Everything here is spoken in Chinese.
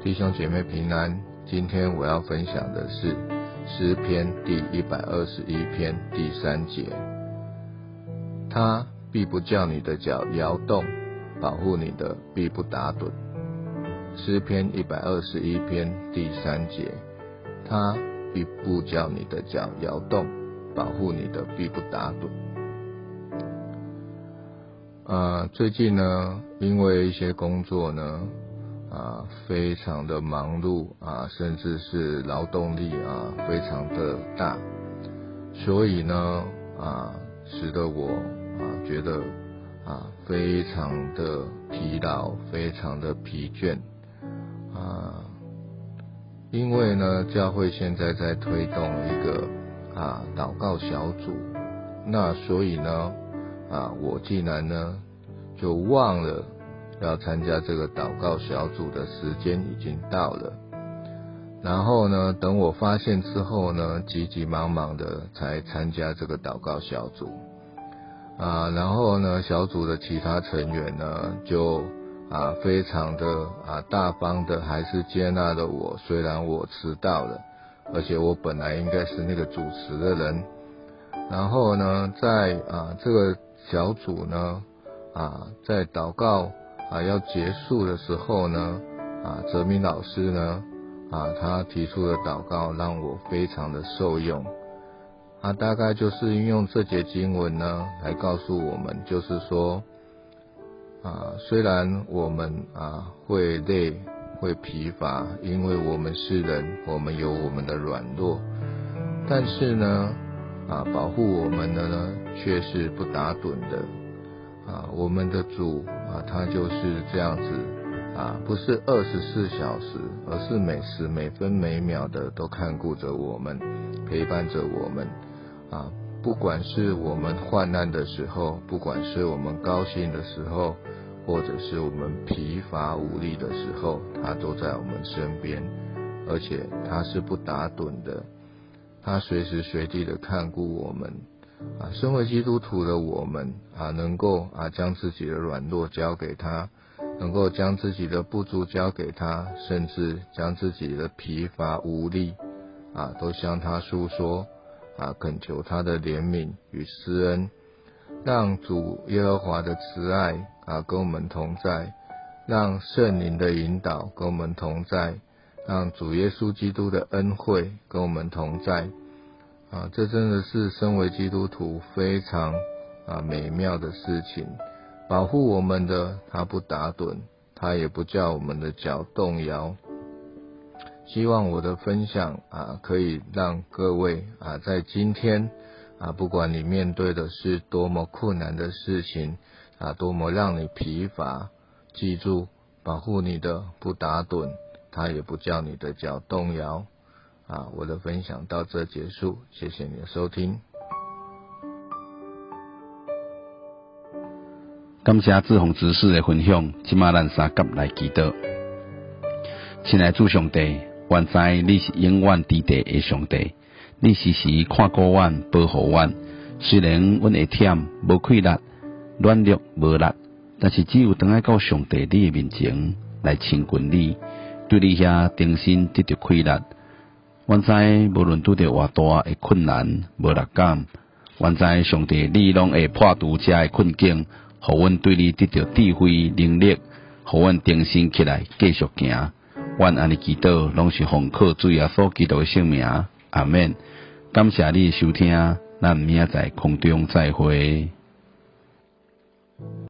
弟兄姐妹平安，今天我要分享的是诗篇第一百二十一篇第三节。他必不叫你的脚摇动，保护你的必不打盹。诗篇一百二十一篇第三节，他必不叫你的脚摇动，保护你的必不打盹。啊，最近呢，因为一些工作呢。啊，非常的忙碌啊，甚至是劳动力啊，非常的大，所以呢啊，使得我啊觉得啊非常的疲劳，非常的疲倦啊，因为呢教会现在在推动一个啊祷告小组，那所以呢啊我竟然呢就忘了。要参加这个祷告小组的时间已经到了，然后呢，等我发现之后呢，急急忙忙的才参加这个祷告小组，啊，然后呢，小组的其他成员呢，就啊非常的啊大方的，还是接纳了我，虽然我迟到了，而且我本来应该是那个主持的人，然后呢，在啊这个小组呢，啊在祷告。啊，要结束的时候呢，啊，泽明老师呢，啊，他提出的祷告让我非常的受用。他大概就是运用这节经文呢，来告诉我们，就是说，啊，虽然我们啊会累、会疲乏，因为我们是人，我们有我们的软弱，但是呢，啊，保护我们的呢，却是不打盹的。啊，我们的主啊，他就是这样子啊，不是二十四小时，而是每时每分每秒的都看顾着我们，陪伴着我们啊。不管是我们患难的时候，不管是我们高兴的时候，或者是我们疲乏无力的时候，他都在我们身边，而且他是不打盹的，他随时随地的看顾我们。啊，身为基督徒的我们啊，能够啊将自己的软弱交给他，能够将自己的不足交给他，甚至将自己的疲乏无力啊都向他诉说啊，恳求他的怜悯与施恩，让主耶和华的慈爱啊跟我们同在，让圣灵的引导跟我们同在，让主耶稣基督的恩惠跟我们同在。啊，这真的是身为基督徒非常啊美妙的事情。保护我们的，他不打盹，他也不叫我们的脚动摇。希望我的分享啊，可以让各位啊，在今天啊，不管你面对的是多么困难的事情啊，多么让你疲乏，记住，保护你的不打盹，他也不叫你的脚动摇。啊，我的分享到这结束，谢谢你的收听。感谢志宏执事的分享，今马咱三甲来祈祷。亲爱主上帝，愿知你是永远伫地的上帝，你时时看顾阮、保护阮。虽然阮会忝、无气力、软弱无力，但是只有等爱到上帝你的面前来亲近你，对你遐定心得到快乐。阮知无论拄着偌大诶困难、无力感，阮知上帝你拢会破除遮诶困境，互阮对你得到智慧、能力，互阮定心起来继续行。阮安尼祈祷，拢是奉靠主耶稣基督诶圣名，阿免。感谢你收听，咱明仔载空中再会。